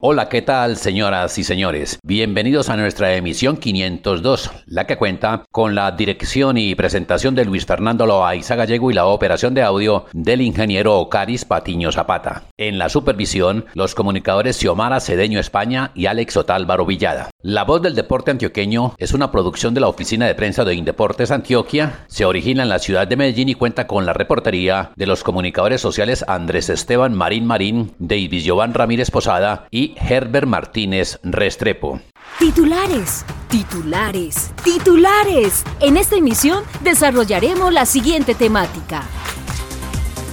Hola, ¿qué tal, señoras y señores? Bienvenidos a nuestra emisión 502, la que cuenta con la dirección y presentación de Luis Fernando Loaiza Gallego y la operación de audio del ingeniero Ocaris Patiño Zapata. En la supervisión, los comunicadores Xiomara Cedeño España y Alex Otálvaro Villada. La voz del deporte antioqueño es una producción de la oficina de prensa de Indeportes Antioquia. Se origina en la ciudad de Medellín y cuenta con la reportería de los comunicadores sociales Andrés Esteban Marín Marín, David Giovanni Ramírez Posada y Herbert Martínez Restrepo. Titulares, titulares, titulares. En esta emisión desarrollaremos la siguiente temática.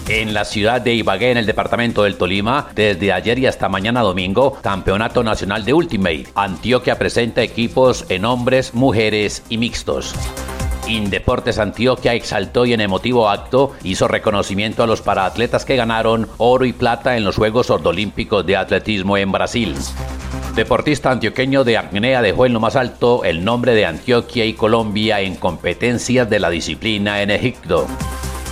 En la ciudad de Ibagué, en el departamento del Tolima, desde ayer y hasta mañana domingo, Campeonato Nacional de Ultimate. Antioquia presenta equipos en hombres, mujeres y mixtos. Indeportes Antioquia exaltó y en emotivo acto hizo reconocimiento a los paraatletas que ganaron oro y plata en los Juegos Ordolímpicos de Atletismo en Brasil. Deportista antioqueño de Acnea dejó en lo más alto el nombre de Antioquia y Colombia en competencias de la disciplina en Egipto.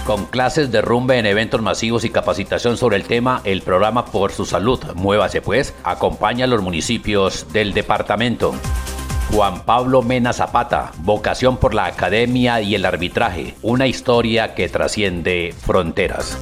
Con clases de rumbe en eventos masivos y capacitación sobre el tema, el programa Por su Salud, Muévase Pues, acompaña a los municipios del departamento. Juan Pablo Mena Zapata, vocación por la academia y el arbitraje, una historia que trasciende fronteras.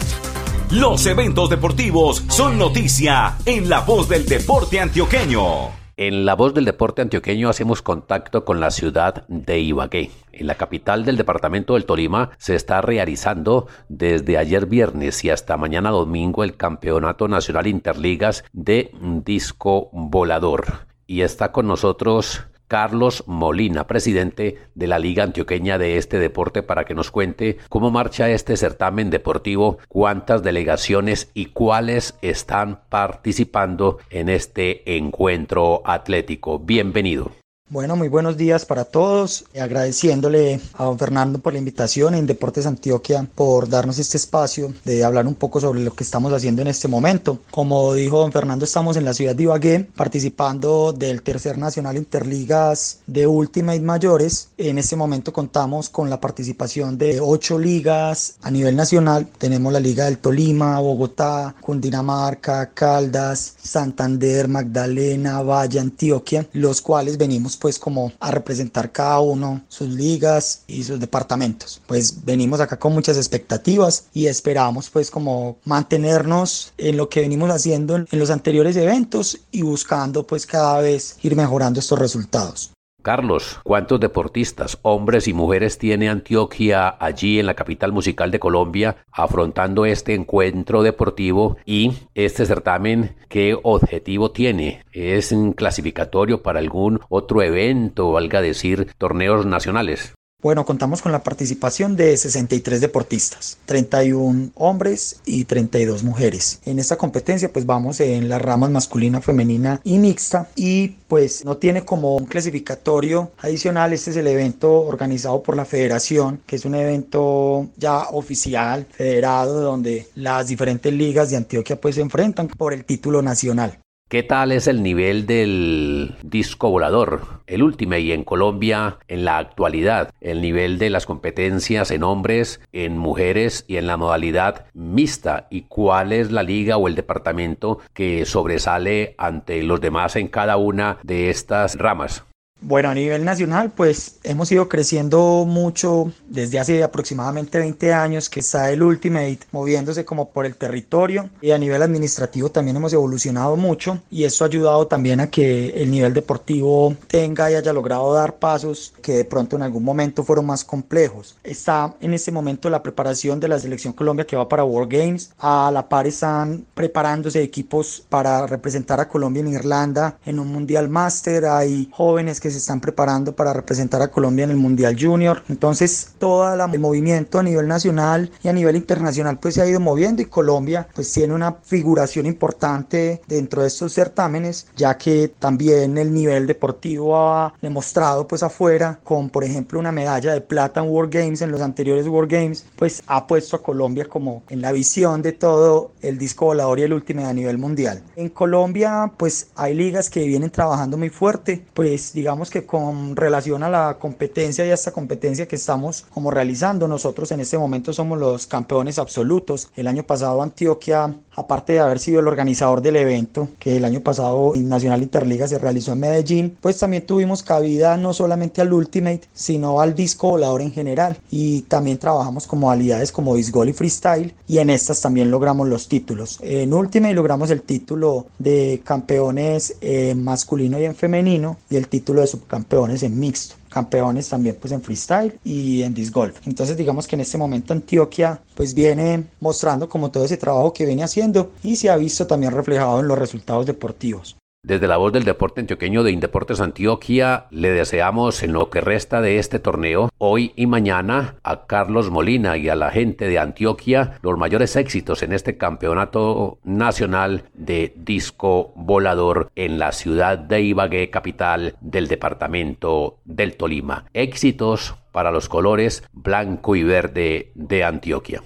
Los eventos deportivos son noticia en la voz del deporte antioqueño. En La Voz del Deporte Antioqueño hacemos contacto con la ciudad de Ibagué. En la capital del departamento del Tolima se está realizando desde ayer viernes y hasta mañana domingo el Campeonato Nacional Interligas de Disco Volador. Y está con nosotros Carlos Molina, presidente de la Liga Antioqueña de este deporte, para que nos cuente cómo marcha este certamen deportivo, cuántas delegaciones y cuáles están participando en este encuentro atlético. Bienvenido. Bueno, muy buenos días para todos. Agradeciéndole a don Fernando por la invitación en Deportes Antioquia por darnos este espacio de hablar un poco sobre lo que estamos haciendo en este momento. Como dijo don Fernando, estamos en la ciudad de Ibagué participando del tercer Nacional Interligas de Ultimate Mayores. En este momento contamos con la participación de ocho ligas a nivel nacional. Tenemos la Liga del Tolima, Bogotá, Cundinamarca, Caldas, Santander, Magdalena, Valle, Antioquia, los cuales venimos pues como a representar cada uno sus ligas y sus departamentos. Pues venimos acá con muchas expectativas y esperamos pues como mantenernos en lo que venimos haciendo en, los anteriores eventos y buscando pues cada vez ir mejorando estos resultados. Carlos, ¿cuántos deportistas, hombres y mujeres tiene Antioquia allí en la capital musical de Colombia afrontando este encuentro deportivo y este certamen? ¿Qué objetivo tiene? ¿Es un clasificatorio para algún otro evento, valga decir, torneos nacionales? Bueno, contamos con la participación de 63 deportistas, 31 hombres y 32 mujeres. En esta competencia pues vamos en las ramas masculina, femenina y mixta y pues no tiene como un clasificatorio adicional. Este es el evento organizado por la federación, que es un evento ya oficial, federado, donde las diferentes ligas de Antioquia pues se enfrentan por el título nacional. ¿Qué tal es el nivel del disco volador, el último y en Colombia en la actualidad? El nivel de las competencias en hombres, en mujeres y en la modalidad mixta. ¿Y cuál es la liga o el departamento que sobresale ante los demás en cada una de estas ramas? Bueno, a nivel nacional, pues hemos ido creciendo mucho desde hace aproximadamente 20 años que está el Ultimate moviéndose como por el territorio y a nivel administrativo también hemos evolucionado mucho y esto ha ayudado también a que el nivel deportivo tenga y haya logrado dar pasos que de pronto en algún momento fueron más complejos. Está en este momento la preparación de la selección Colombia que va para World Games. A la par están preparándose equipos para representar a Colombia en Irlanda en un Mundial Master. Hay jóvenes que se están preparando para representar a Colombia en el Mundial Junior. Entonces, todo el movimiento a nivel nacional y a nivel internacional pues se ha ido moviendo y Colombia pues tiene una figuración importante dentro de estos certámenes, ya que también el nivel deportivo ha demostrado pues afuera con por ejemplo una medalla de plata en World Games en los anteriores World Games, pues ha puesto a Colombia como en la visión de todo el disco volador y el último a nivel mundial. En Colombia pues hay ligas que vienen trabajando muy fuerte, pues digamos que con relación a la competencia y a esta competencia que estamos como realizando, nosotros en este momento somos los campeones absolutos. El año pasado Antioquia aparte de haber sido el organizador del evento, que el año pasado Nacional Interliga se realizó en Medellín, pues también tuvimos cabida no solamente al Ultimate, sino al disco volador en general. Y también trabajamos con modalidades como disc y freestyle, y en estas también logramos los títulos. En Ultimate logramos el título de campeones eh, masculino y en femenino, y el título de subcampeones en mixto campeones también pues en freestyle y en disc golf. Entonces digamos que en este momento Antioquia pues viene mostrando como todo ese trabajo que viene haciendo y se ha visto también reflejado en los resultados deportivos. Desde la voz del deporte antioqueño de Indeportes Antioquia, le deseamos en lo que resta de este torneo, hoy y mañana, a Carlos Molina y a la gente de Antioquia, los mayores éxitos en este campeonato nacional de disco volador en la ciudad de Ibagué, capital del departamento del Tolima. Éxitos para los colores blanco y verde de Antioquia.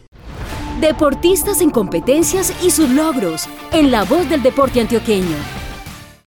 Deportistas en competencias y sus logros, en la voz del deporte antioqueño.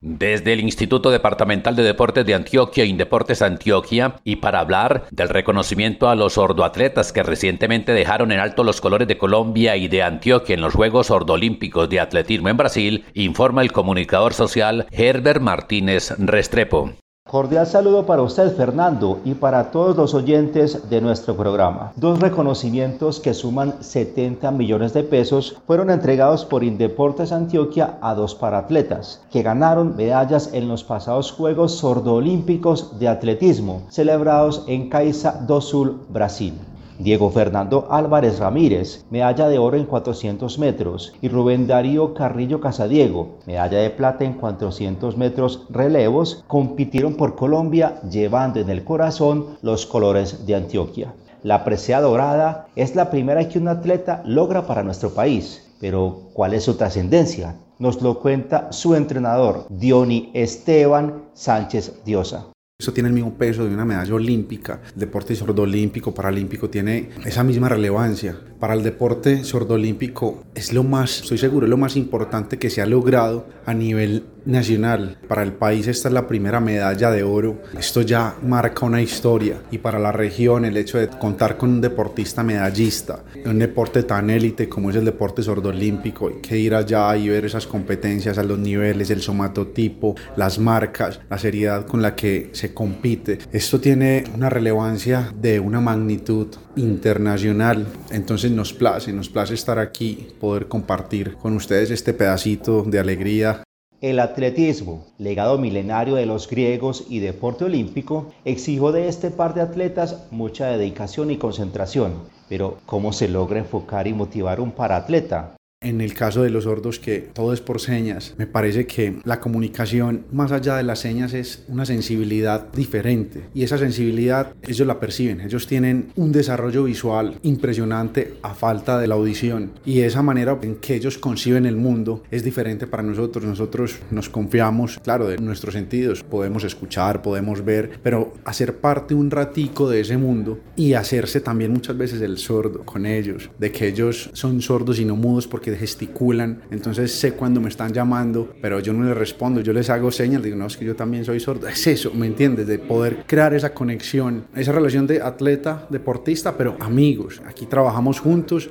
Desde el Instituto Departamental de Deportes de Antioquia, Indeportes Antioquia, y para hablar del reconocimiento a los sordoatletas que recientemente dejaron en alto los colores de Colombia y de Antioquia en los Juegos Sordolímpicos de Atletismo en Brasil, informa el comunicador social Herbert Martínez Restrepo. Cordial saludo para usted, Fernando, y para todos los oyentes de nuestro programa. Dos reconocimientos que suman 70 millones de pesos fueron entregados por Indeportes Antioquia a dos paratletas que ganaron medallas en los pasados Juegos Sordoolímpicos de Atletismo celebrados en Caixa do Sul, Brasil. Diego Fernando Álvarez Ramírez, medalla de oro en 400 metros, y Rubén Darío Carrillo Casadiego, medalla de plata en 400 metros relevos, compitieron por Colombia llevando en el corazón los colores de Antioquia. La presea dorada es la primera que un atleta logra para nuestro país, pero ¿cuál es su trascendencia? Nos lo cuenta su entrenador, Diony Esteban Sánchez Diosa. Eso tiene el mismo peso de una medalla olímpica. El deporte sordolímpico, paralímpico tiene esa misma relevancia. Para el deporte sordolímpico es lo más, estoy seguro, es lo más importante que se ha logrado a nivel nacional. Para el país esta es la primera medalla de oro. Esto ya marca una historia. Y para la región el hecho de contar con un deportista medallista, un deporte tan élite como es el deporte sordolímpico, hay que ir allá y ver esas competencias a los niveles, el somatotipo, las marcas, la seriedad con la que se compite. Esto tiene una relevancia de una magnitud internacional. Entonces nos place, nos place estar aquí, poder compartir con ustedes este pedacito de alegría el atletismo, legado milenario de los griegos y deporte olímpico, exigió de este par de atletas mucha dedicación y concentración. Pero, ¿cómo se logra enfocar y motivar un paratleta? En el caso de los sordos, que todo es por señas, me parece que la comunicación, más allá de las señas, es una sensibilidad diferente. Y esa sensibilidad ellos la perciben. Ellos tienen un desarrollo visual impresionante a falta de la audición. Y esa manera en que ellos conciben el mundo es diferente para nosotros. Nosotros nos confiamos, claro, de nuestros sentidos. Podemos escuchar, podemos ver, pero hacer parte un ratico de ese mundo y hacerse también muchas veces el sordo con ellos. De que ellos son sordos y no mudos porque gesticulan, entonces sé cuando me están llamando, pero yo no les respondo, yo les hago señas, digo, no, es que yo también soy sordo. Es eso, ¿me entiendes? De poder crear esa conexión, esa relación de atleta, deportista, pero amigos. Aquí trabajamos juntos.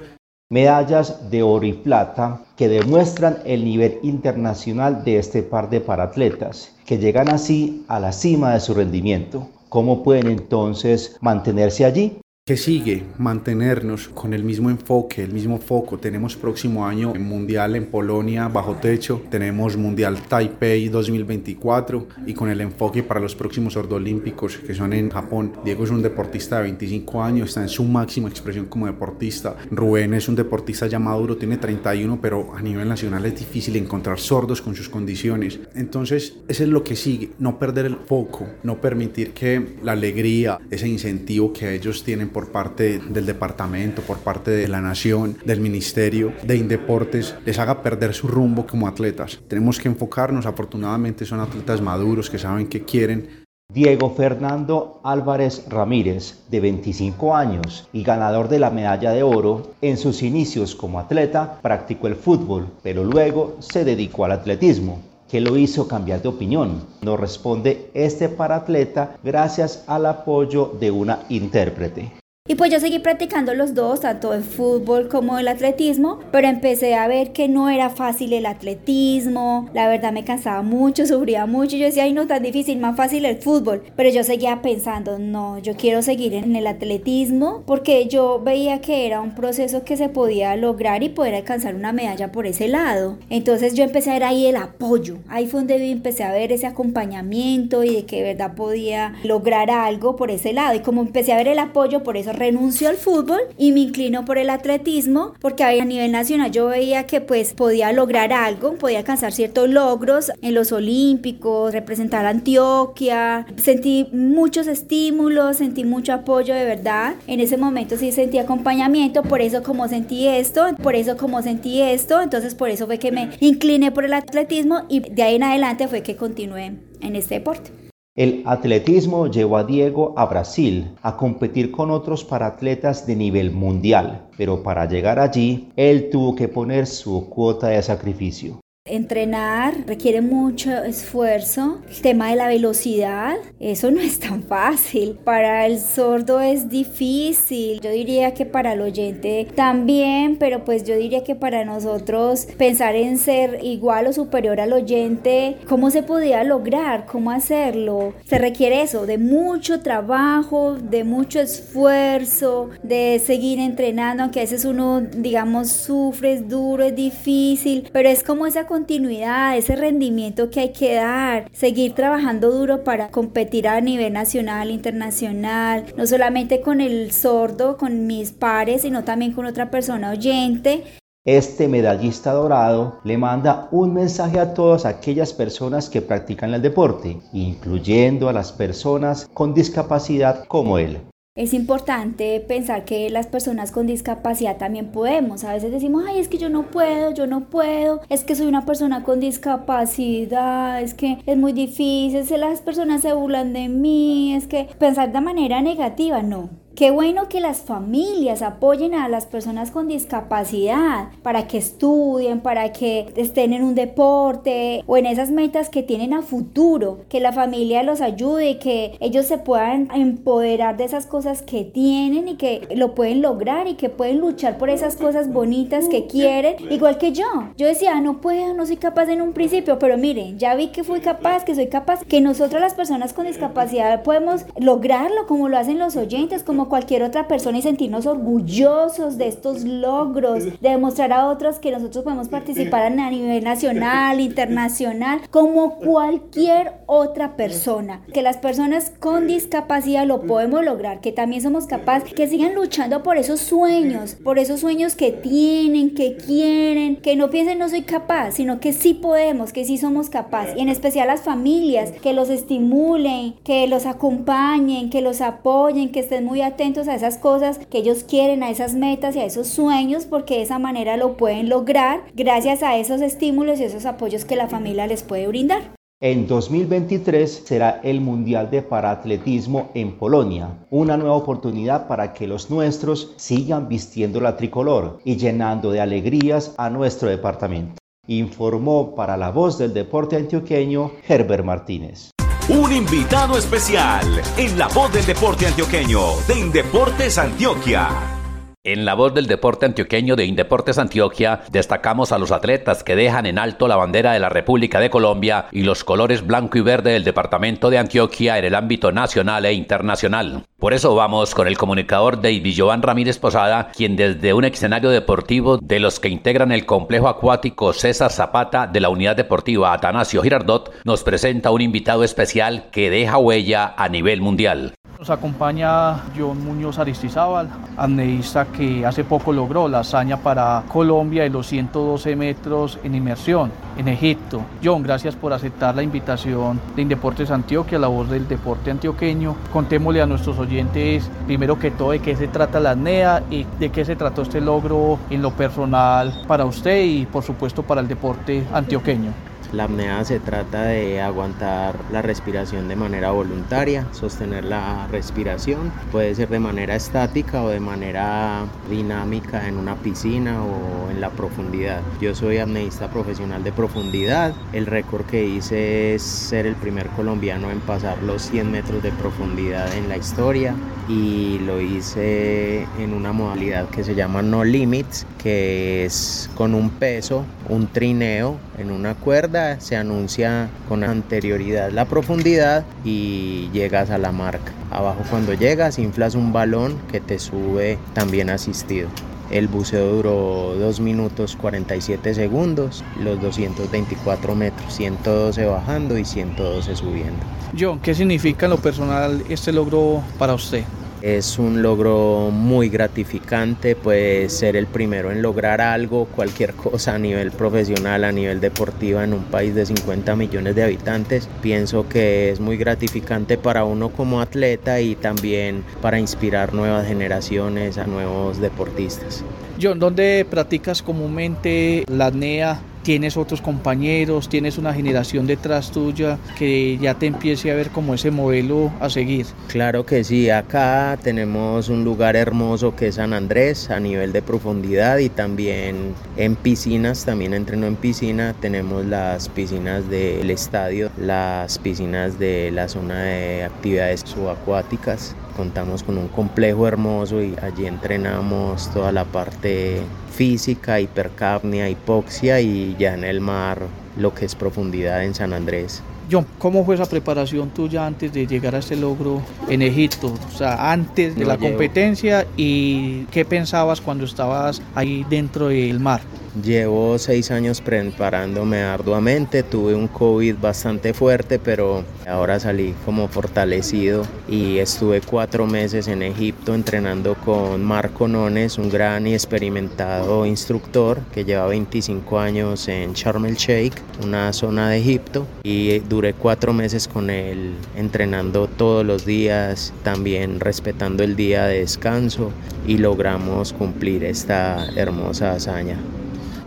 Medallas de oro y plata que demuestran el nivel internacional de este par de paratletas, que llegan así a la cima de su rendimiento. ¿Cómo pueden entonces mantenerse allí? Que sigue mantenernos con el mismo enfoque, el mismo foco. Tenemos próximo año Mundial en Polonia bajo techo, tenemos Mundial Taipei 2024 y con el enfoque para los próximos Olímpicos que son en Japón. Diego es un deportista de 25 años, está en su máxima expresión como deportista. Rubén es un deportista ya maduro, tiene 31, pero a nivel nacional es difícil encontrar sordos con sus condiciones. Entonces, eso es lo que sigue, no perder el foco, no permitir que la alegría, ese incentivo que ellos tienen por parte del departamento, por parte de la nación, del ministerio de Indeportes, les haga perder su rumbo como atletas. Tenemos que enfocarnos, afortunadamente son atletas maduros que saben qué quieren, Diego Fernando Álvarez Ramírez, de 25 años y ganador de la medalla de oro, en sus inicios como atleta practicó el fútbol, pero luego se dedicó al atletismo. ¿Qué lo hizo cambiar de opinión? Nos responde este paratleta gracias al apoyo de una intérprete. Y pues yo seguí practicando los dos, tanto el fútbol como el atletismo, pero empecé a ver que no era fácil el atletismo, la verdad me cansaba mucho, sufría mucho, yo decía, ay no, tan difícil, más fácil el fútbol, pero yo seguía pensando, no, yo quiero seguir en el atletismo porque yo veía que era un proceso que se podía lograr y poder alcanzar una medalla por ese lado. Entonces yo empecé a ver ahí el apoyo, ahí fue donde empecé a ver ese acompañamiento y de que de verdad podía lograr algo por ese lado. Y como empecé a ver el apoyo, por eso renuncio al fútbol y me inclino por el atletismo porque a nivel nacional yo veía que pues podía lograr algo, podía alcanzar ciertos logros en los olímpicos, representar a Antioquia, sentí muchos estímulos, sentí mucho apoyo de verdad, en ese momento sí sentí acompañamiento, por eso como sentí esto, por eso como sentí esto, entonces por eso fue que me incliné por el atletismo y de ahí en adelante fue que continué en este deporte. El atletismo llevó a Diego a Brasil a competir con otros paratletas de nivel mundial, pero para llegar allí, él tuvo que poner su cuota de sacrificio. Entrenar requiere mucho esfuerzo. El tema de la velocidad, eso no es tan fácil. Para el sordo es difícil. Yo diría que para el oyente también, pero pues yo diría que para nosotros pensar en ser igual o superior al oyente, ¿cómo se podía lograr? ¿Cómo hacerlo? Se requiere eso, de mucho trabajo, de mucho esfuerzo, de seguir entrenando, aunque a veces uno, digamos, sufre, es duro, es difícil, pero es como esa continuidad, ese rendimiento que hay que dar, seguir trabajando duro para competir a nivel nacional, internacional, no solamente con el sordo, con mis pares, sino también con otra persona oyente. Este medallista dorado le manda un mensaje a todas aquellas personas que practican el deporte, incluyendo a las personas con discapacidad como él. Es importante pensar que las personas con discapacidad también podemos. A veces decimos, ay, es que yo no puedo, yo no puedo, es que soy una persona con discapacidad, es que es muy difícil, es que las personas se burlan de mí, es que pensar de manera negativa, no. Qué bueno que las familias apoyen a las personas con discapacidad para que estudien, para que estén en un deporte o en esas metas que tienen a futuro, que la familia los ayude y que ellos se puedan empoderar de esas cosas que tienen y que lo pueden lograr y que pueden luchar por esas cosas bonitas que quieren, igual que yo. Yo decía, no puedo, no soy capaz en un principio, pero miren, ya vi que fui capaz, que soy capaz, que nosotros las personas con discapacidad podemos lograrlo como lo hacen los oyentes, como cualquier otra persona y sentirnos orgullosos de estos logros, de demostrar a otros que nosotros podemos participar a nivel nacional, internacional, como cualquier otra persona. Que las personas con discapacidad lo podemos lograr, que también somos capaces, que sigan luchando por esos sueños, por esos sueños que tienen, que quieren, que no piensen no soy capaz, sino que sí podemos, que sí somos capaces. Y en especial las familias, que los estimulen, que los acompañen, que los apoyen, que estén muy atentos atentos a esas cosas que ellos quieren, a esas metas y a esos sueños, porque de esa manera lo pueden lograr gracias a esos estímulos y esos apoyos que la familia les puede brindar. En 2023 será el Mundial de Paratletismo en Polonia, una nueva oportunidad para que los nuestros sigan vistiendo la tricolor y llenando de alegrías a nuestro departamento. Informó para la voz del deporte antioqueño Herbert Martínez. Un invitado especial en la voz del deporte antioqueño de Indeportes Antioquia. En la voz del deporte antioqueño de Indeportes Antioquia, destacamos a los atletas que dejan en alto la bandera de la República de Colombia y los colores blanco y verde del departamento de Antioquia en el ámbito nacional e internacional. Por eso vamos con el comunicador David Joan Ramírez Posada, quien desde un escenario deportivo de los que integran el complejo acuático César Zapata de la Unidad Deportiva Atanasio Girardot, nos presenta un invitado especial que deja huella a nivel mundial. Nos acompaña John Muñoz Aristizábal, apneísta que hace poco logró la hazaña para Colombia de los 112 metros en inmersión en Egipto. John, gracias por aceptar la invitación de Indeportes Antioquia, la voz del deporte antioqueño. Contémosle a nuestros oyentes, primero que todo, de qué se trata la apnea y de qué se trató este logro en lo personal para usted y por supuesto para el deporte antioqueño. La apnea se trata de aguantar la respiración de manera voluntaria, sostener la respiración, puede ser de manera estática o de manera dinámica en una piscina o en la profundidad. Yo soy apneísta profesional de profundidad, el récord que hice es ser el primer colombiano en pasar los 100 metros de profundidad en la historia y lo hice en una modalidad que se llama No Limits, que es con un peso, un trineo en una cuerda, se anuncia con anterioridad la profundidad y llegas a la marca. Abajo cuando llegas inflas un balón que te sube también asistido. El buceo duró 2 minutos 47 segundos, los 224 metros, 112 bajando y 112 subiendo. John, ¿qué significa en lo personal este logro para usted? Es un logro muy gratificante, pues ser el primero en lograr algo, cualquier cosa a nivel profesional, a nivel deportivo en un país de 50 millones de habitantes. Pienso que es muy gratificante para uno como atleta y también para inspirar nuevas generaciones a nuevos deportistas. John, ¿dónde practicas comúnmente la apnea? Tienes otros compañeros, tienes una generación detrás tuya que ya te empiece a ver como ese modelo a seguir. Claro que sí, acá tenemos un lugar hermoso que es San Andrés a nivel de profundidad y también en piscinas, también entreno en piscina, tenemos las piscinas del estadio, las piscinas de la zona de actividades subacuáticas. Contamos con un complejo hermoso y allí entrenamos toda la parte física, hipercapnia, hipoxia y ya en el mar lo que es profundidad en San Andrés. John, ¿cómo fue esa preparación tuya antes de llegar a este logro en Egipto? O sea, antes de la competencia y qué pensabas cuando estabas ahí dentro del mar? Llevo seis años preparándome arduamente, tuve un COVID bastante fuerte, pero ahora salí como fortalecido y estuve cuatro meses en Egipto entrenando con Marco Nones, un gran y experimentado instructor que lleva 25 años en Sharm el Sheikh, una zona de Egipto, y duré cuatro meses con él entrenando todos los días, también respetando el día de descanso y logramos cumplir esta hermosa hazaña.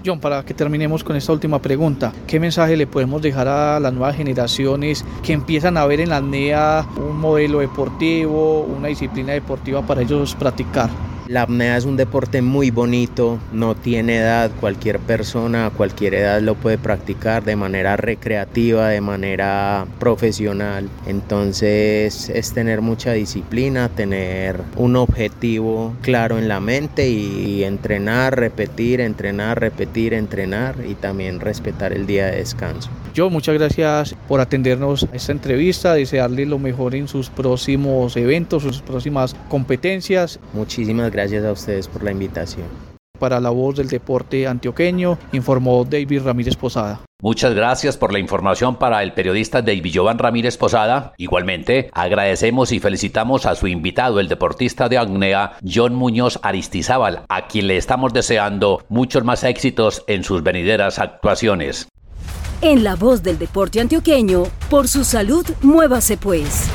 John, para que terminemos con esta última pregunta, ¿qué mensaje le podemos dejar a las nuevas generaciones que empiezan a ver en la NEA un modelo deportivo, una disciplina deportiva para ellos practicar? La apnea es un deporte muy bonito, no tiene edad, cualquier persona a cualquier edad lo puede practicar de manera recreativa, de manera profesional. Entonces es tener mucha disciplina, tener un objetivo claro en la mente y entrenar, repetir, entrenar, repetir, entrenar y también respetar el día de descanso. Yo muchas gracias por atendernos a esta entrevista, desearle lo mejor en sus próximos eventos, sus próximas competencias. Muchísimas gracias a ustedes por la invitación. Para la voz del deporte antioqueño, informó David Ramírez Posada. Muchas gracias por la información para el periodista David Jovan Ramírez Posada. Igualmente, agradecemos y felicitamos a su invitado, el deportista de Agnea, John Muñoz Aristizábal, a quien le estamos deseando muchos más éxitos en sus venideras actuaciones. En la voz del deporte antioqueño, por su salud, muévase pues.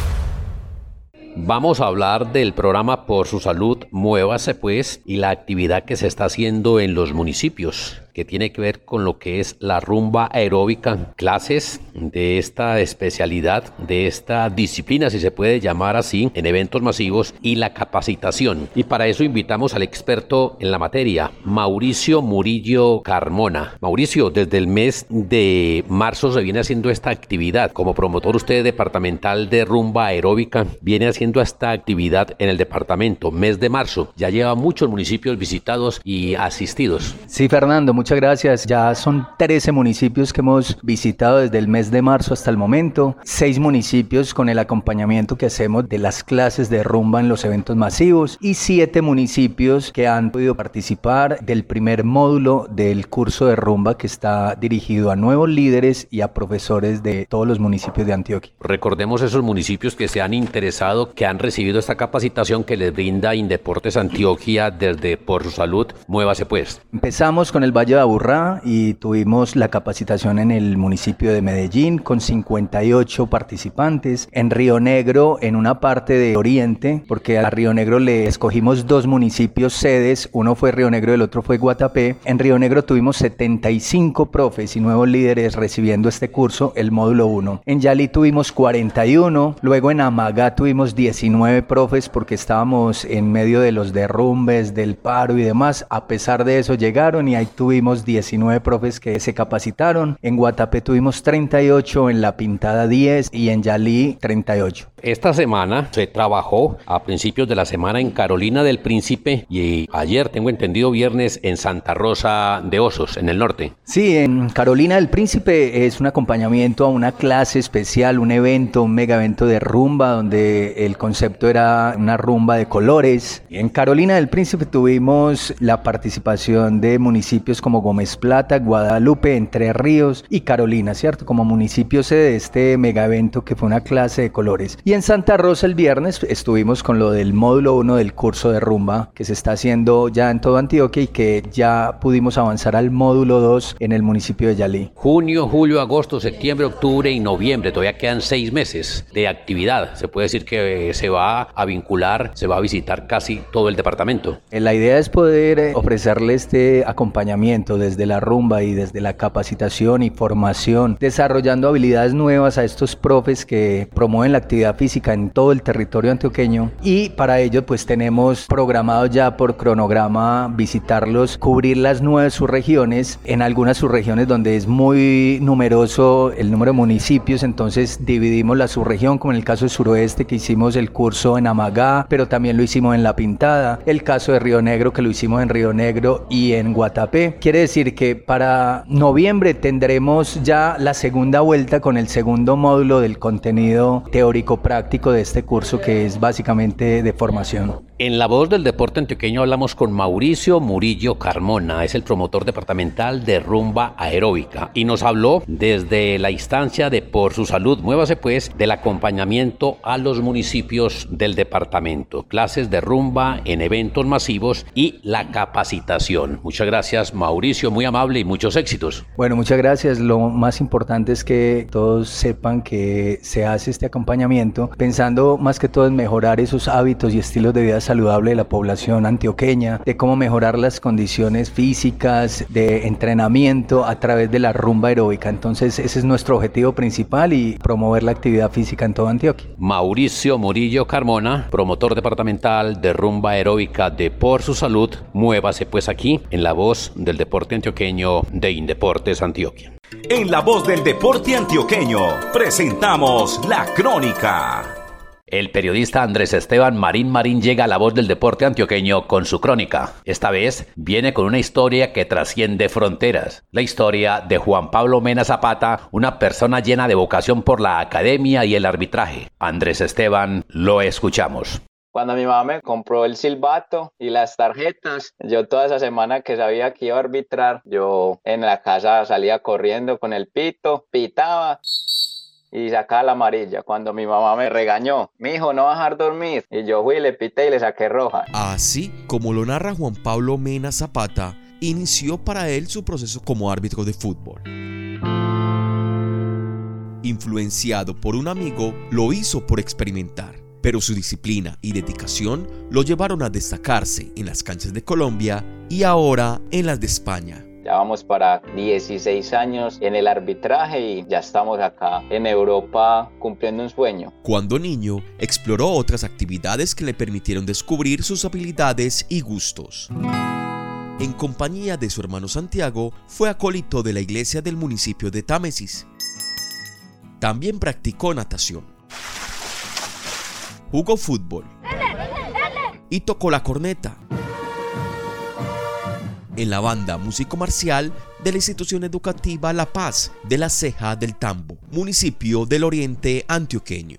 Vamos a hablar del programa Por su salud, muévase pues y la actividad que se está haciendo en los municipios. Que tiene que ver con lo que es la rumba aeróbica, clases de esta especialidad, de esta disciplina, si se puede llamar así, en eventos masivos y la capacitación. Y para eso invitamos al experto en la materia, Mauricio Murillo Carmona. Mauricio, desde el mes de marzo se viene haciendo esta actividad. Como promotor usted departamental de rumba aeróbica, viene haciendo esta actividad en el departamento, mes de marzo. Ya lleva muchos municipios visitados y asistidos. Sí, Fernando, muchas gracias. Ya son 13 municipios que hemos visitado desde el mes de marzo hasta el momento. Seis municipios con el acompañamiento que hacemos de las clases de rumba en los eventos masivos y siete municipios que han podido participar del primer módulo del curso de rumba que está dirigido a nuevos líderes y a profesores de todos los municipios de Antioquia. Recordemos esos municipios que se han interesado, que han recibido esta capacitación que les brinda Indeportes Antioquia desde Por su Salud. Muévase pues. Empezamos con el Valle de Aburrá y tuvimos la capacitación en el municipio de Medellín con 58 participantes. En Río Negro, en una parte de Oriente, porque a Río Negro le escogimos dos municipios sedes, uno fue Río Negro y el otro fue Guatapé. En Río Negro tuvimos 75 profes y nuevos líderes recibiendo este curso, el módulo 1. En Yali tuvimos 41, luego en Amagá tuvimos 19 profes porque estábamos en medio de los derrumbes, del paro y demás. A pesar de eso llegaron y ahí tuvimos 19 profes que se capacitaron. En Guatapé tuvimos 38, en La Pintada 10 y en Yali 38. Esta semana se trabajó a principios de la semana en Carolina del Príncipe y ayer, tengo entendido, viernes en Santa Rosa de Osos, en el norte. Sí, en Carolina del Príncipe es un acompañamiento a una clase especial, un evento, un mega evento de rumba, donde el concepto era una rumba de colores. En Carolina del Príncipe tuvimos la participación de municipios como Gómez Plata, Guadalupe, Entre Ríos y Carolina, ¿cierto? Como municipios de este mega evento que fue una clase de colores. En Santa Rosa el viernes estuvimos con lo del módulo 1 del curso de rumba que se está haciendo ya en todo Antioquia y que ya pudimos avanzar al módulo 2 en el municipio de Yalí. Junio, julio, agosto, septiembre, octubre y noviembre, todavía quedan seis meses de actividad. Se puede decir que eh, se va a vincular, se va a visitar casi todo el departamento. Eh, La idea es poder eh, ofrecerle este acompañamiento desde la rumba y desde la capacitación y formación, desarrollando habilidades nuevas a estos profes que promueven la actividad física en todo el territorio antioqueño y para ello pues tenemos programado ya por cronograma visitarlos, cubrir las nueve subregiones, en algunas subregiones donde es muy numeroso el número de municipios, entonces dividimos la subregión, como en el caso del suroeste que hicimos el curso en Amagá, pero también lo hicimos en La Pintada, el caso de Río Negro que lo hicimos en Río Negro y en Guatapé. Quiere decir que para noviembre tendremos ya la segunda vuelta con el segundo módulo del contenido teórico práctico de este curso que es básicamente de formación. En la voz del deporte antioqueño hablamos con Mauricio Murillo Carmona, es el promotor departamental de rumba aeróbica y nos habló desde la instancia de Por su Salud, muévase pues, del acompañamiento a los municipios del departamento, clases de rumba en eventos masivos y la capacitación. Muchas gracias Mauricio, muy amable y muchos éxitos. Bueno, muchas gracias. Lo más importante es que todos sepan que se hace este acompañamiento pensando más que todo en mejorar esos hábitos y estilos de vida saludable de la población antioqueña, de cómo mejorar las condiciones físicas, de entrenamiento a través de la rumba aeróbica. Entonces ese es nuestro objetivo principal y promover la actividad física en toda Antioquia. Mauricio Murillo Carmona, promotor departamental de rumba aeróbica de Por su Salud, muévase pues aquí en la voz del deporte antioqueño de Indeportes Antioquia. En la voz del deporte antioqueño presentamos la crónica. El periodista Andrés Esteban Marín Marín llega a la voz del deporte antioqueño con su crónica. Esta vez viene con una historia que trasciende fronteras. La historia de Juan Pablo Mena Zapata, una persona llena de vocación por la academia y el arbitraje. Andrés Esteban, lo escuchamos. Cuando mi mamá me compró el silbato y las tarjetas, yo toda esa semana que sabía que iba a arbitrar, yo en la casa salía corriendo con el pito, pitaba y sacaba la amarilla. Cuando mi mamá me regañó, mi hijo no va a dormir. Y yo fui, le pité y le saqué roja. Así como lo narra Juan Pablo Mena Zapata, inició para él su proceso como árbitro de fútbol. Influenciado por un amigo, lo hizo por experimentar, pero su disciplina y dedicación lo llevaron a destacarse en las canchas de Colombia y ahora en las de España. Ya vamos para 16 años en el arbitraje y ya estamos acá en Europa cumpliendo un sueño. Cuando niño, exploró otras actividades que le permitieron descubrir sus habilidades y gustos. En compañía de su hermano Santiago, fue acólito de la iglesia del municipio de Támesis. También practicó natación. Jugó fútbol. Y tocó la corneta en la banda músico marcial de la institución educativa La Paz de la Ceja del Tambo, municipio del oriente antioqueño.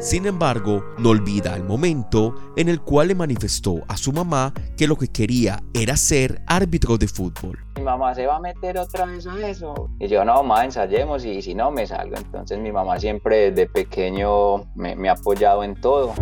Sin embargo, no olvida el momento en el cual le manifestó a su mamá que lo que quería era ser árbitro de fútbol. Mi mamá se va a meter otra vez a eso. Y yo, no, mamá, ensayemos y si no, me salgo. Entonces mi mamá siempre desde pequeño me, me ha apoyado en todo.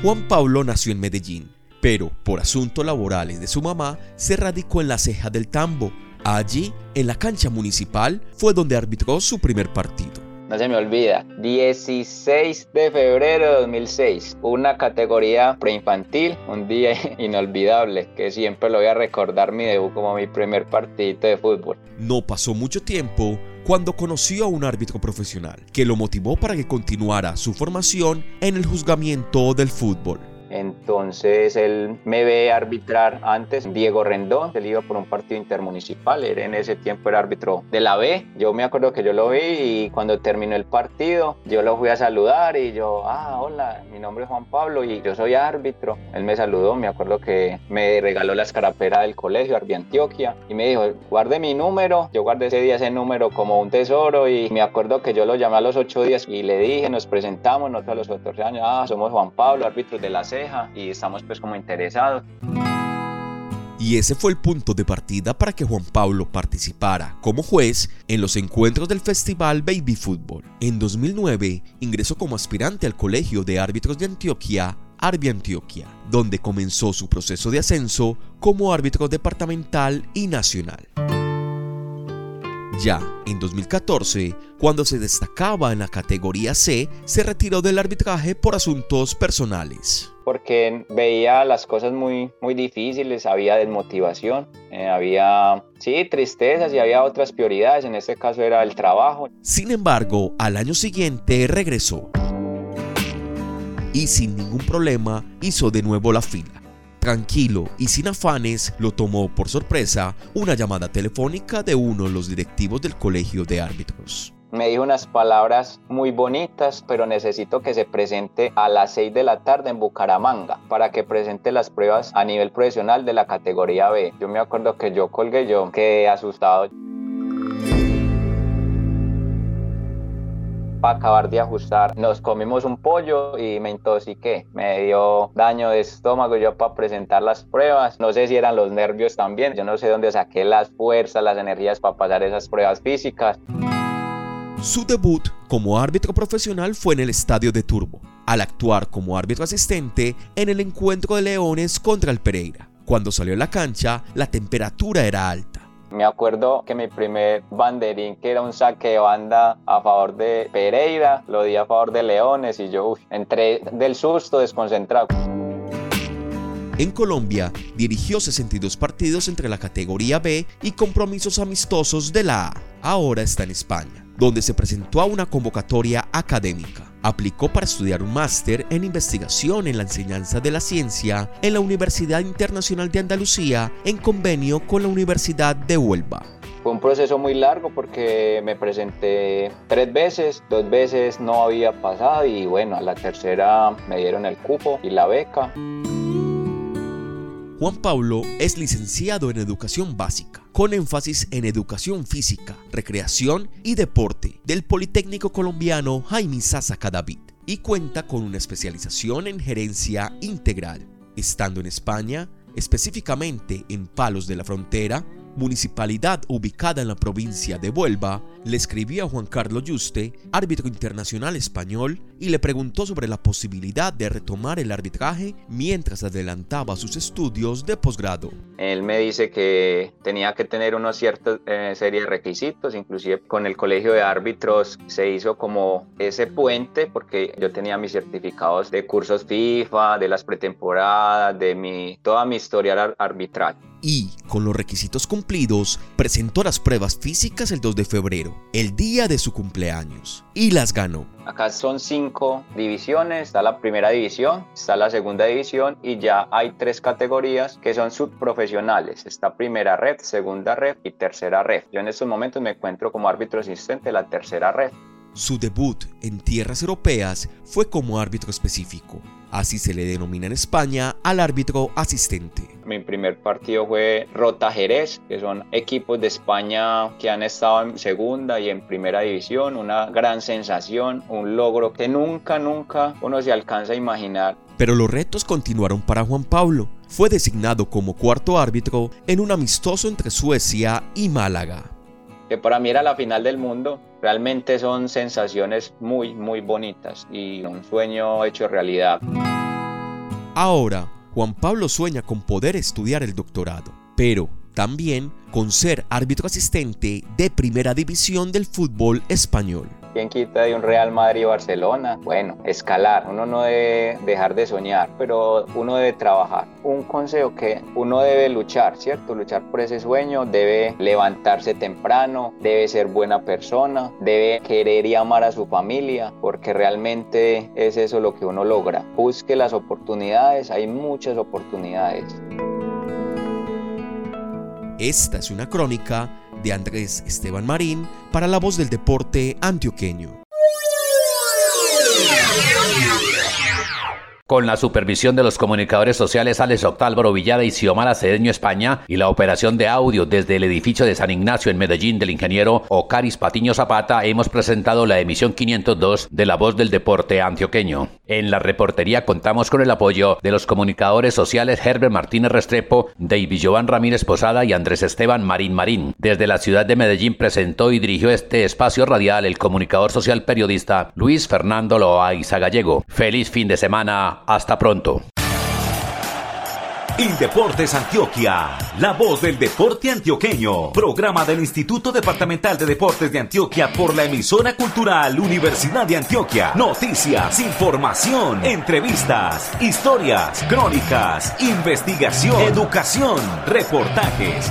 Juan Pablo nació en Medellín, pero por asuntos laborales de su mamá se radicó en la ceja del tambo. Allí, en la cancha municipal, fue donde arbitró su primer partido. No se me olvida, 16 de febrero de 2006, una categoría preinfantil, un día inolvidable que siempre lo voy a recordar mi debut como mi primer partidito de fútbol. No pasó mucho tiempo cuando conoció a un árbitro profesional que lo motivó para que continuara su formación en el juzgamiento del fútbol. Entonces él me ve arbitrar antes, Diego Rendón, él iba por un partido intermunicipal, él en ese tiempo era árbitro de la B. Yo me acuerdo que yo lo vi y cuando terminó el partido, yo lo fui a saludar y yo, ah, hola, mi nombre es Juan Pablo y yo soy árbitro. Él me saludó, me acuerdo que me regaló la escarapera del colegio, Arbi Antioquia, y me dijo, guarde mi número. Yo guardé ese día ese número como un tesoro y me acuerdo que yo lo llamé a los ocho días y le dije, nos presentamos, nosotros a los 14 años, ah, somos Juan Pablo, árbitros de la C y estamos pues como interesados. Y ese fue el punto de partida para que Juan Pablo participara como juez en los encuentros del Festival Baby Fútbol. En 2009 ingresó como aspirante al Colegio de Árbitros de Antioquia, Arbi Antioquia, donde comenzó su proceso de ascenso como árbitro departamental y nacional. Ya en 2014, cuando se destacaba en la categoría C, se retiró del arbitraje por asuntos personales. Porque veía las cosas muy, muy difíciles, había desmotivación, eh, había, sí, tristezas y había otras prioridades, en este caso era el trabajo. Sin embargo, al año siguiente regresó y sin ningún problema hizo de nuevo la fila. Tranquilo y sin afanes, lo tomó por sorpresa una llamada telefónica de uno de los directivos del colegio de árbitros. Me dijo unas palabras muy bonitas, pero necesito que se presente a las 6 de la tarde en Bucaramanga para que presente las pruebas a nivel profesional de la categoría B. Yo me acuerdo que yo colgué, yo quedé asustado. para acabar de ajustar. Nos comimos un pollo y me intoxiqué. Me dio daño de estómago yo para presentar las pruebas. No sé si eran los nervios también. Yo no sé dónde saqué las fuerzas, las energías para pasar esas pruebas físicas. Su debut como árbitro profesional fue en el estadio de Turbo, al actuar como árbitro asistente en el encuentro de Leones contra el Pereira. Cuando salió a la cancha, la temperatura era alta me acuerdo que mi primer banderín, que era un saque de banda a favor de Pereira, lo di a favor de Leones y yo entré del susto desconcentrado. En Colombia dirigió 62 partidos entre la categoría B y compromisos amistosos de la A. Ahora está en España, donde se presentó a una convocatoria académica. Aplicó para estudiar un máster en investigación en la enseñanza de la ciencia en la Universidad Internacional de Andalucía en convenio con la Universidad de Huelva. Fue un proceso muy largo porque me presenté tres veces, dos veces no había pasado y bueno, a la tercera me dieron el cupo y la beca. Juan Pablo es licenciado en Educación Básica, con énfasis en Educación Física, Recreación y Deporte del Politécnico Colombiano Jaime Sasa Cadavid y cuenta con una especialización en Gerencia Integral. Estando en España, específicamente en Palos de la Frontera, municipalidad ubicada en la provincia de Huelva, le escribió a Juan Carlos Yuste, árbitro internacional español, y le preguntó sobre la posibilidad de retomar el arbitraje mientras adelantaba sus estudios de posgrado. Él me dice que tenía que tener una cierta eh, serie de requisitos, inclusive con el colegio de árbitros se hizo como ese puente porque yo tenía mis certificados de cursos FIFA, de las pretemporadas, de mi, toda mi historia arbitral y, con los requisitos cumplidos, presentó las pruebas físicas el 2 de febrero, el día de su cumpleaños, y las ganó. Acá son cinco divisiones, está la primera división, está la segunda división y ya hay tres categorías que son subprofesionales. Está primera red, segunda red y tercera red. Yo en estos momentos me encuentro como árbitro asistente de la tercera red. Su debut en tierras europeas fue como árbitro específico. Así se le denomina en España al árbitro asistente. Mi primer partido fue Rota Jerez, que son equipos de España que han estado en segunda y en primera división. Una gran sensación, un logro que nunca, nunca uno se alcanza a imaginar. Pero los retos continuaron para Juan Pablo. Fue designado como cuarto árbitro en un amistoso entre Suecia y Málaga que para mí era la final del mundo. Realmente son sensaciones muy, muy bonitas y un sueño hecho realidad. Ahora, Juan Pablo sueña con poder estudiar el doctorado, pero también con ser árbitro asistente de primera división del fútbol español. ¿Quién quita de un Real Madrid Barcelona? Bueno, escalar. Uno no debe dejar de soñar, pero uno debe trabajar. Un consejo que uno debe luchar, ¿cierto? Luchar por ese sueño, debe levantarse temprano, debe ser buena persona, debe querer y amar a su familia, porque realmente es eso lo que uno logra. Busque las oportunidades, hay muchas oportunidades. Esta es una crónica de Andrés Esteban Marín para la voz del deporte antioqueño. Con la supervisión de los comunicadores sociales Alex Octálvaro Villada y Xiomara Cedeño España y la operación de audio desde el edificio de San Ignacio en Medellín del ingeniero Ocaris Patiño Zapata, hemos presentado la emisión 502 de La Voz del Deporte Antioqueño. En la reportería contamos con el apoyo de los comunicadores sociales Herbert Martínez Restrepo, David Joan Ramírez Posada y Andrés Esteban Marín Marín. Desde la ciudad de Medellín presentó y dirigió este espacio radial el comunicador social periodista Luis Fernando Loaiza Gallego. Feliz fin de semana hasta pronto. Indeportes Antioquia, la voz del deporte antioqueño. Programa del Instituto Departamental de Deportes de Antioquia por la emisora cultural Universidad de Antioquia. Noticias, información, entrevistas, historias, crónicas, investigación, educación, reportajes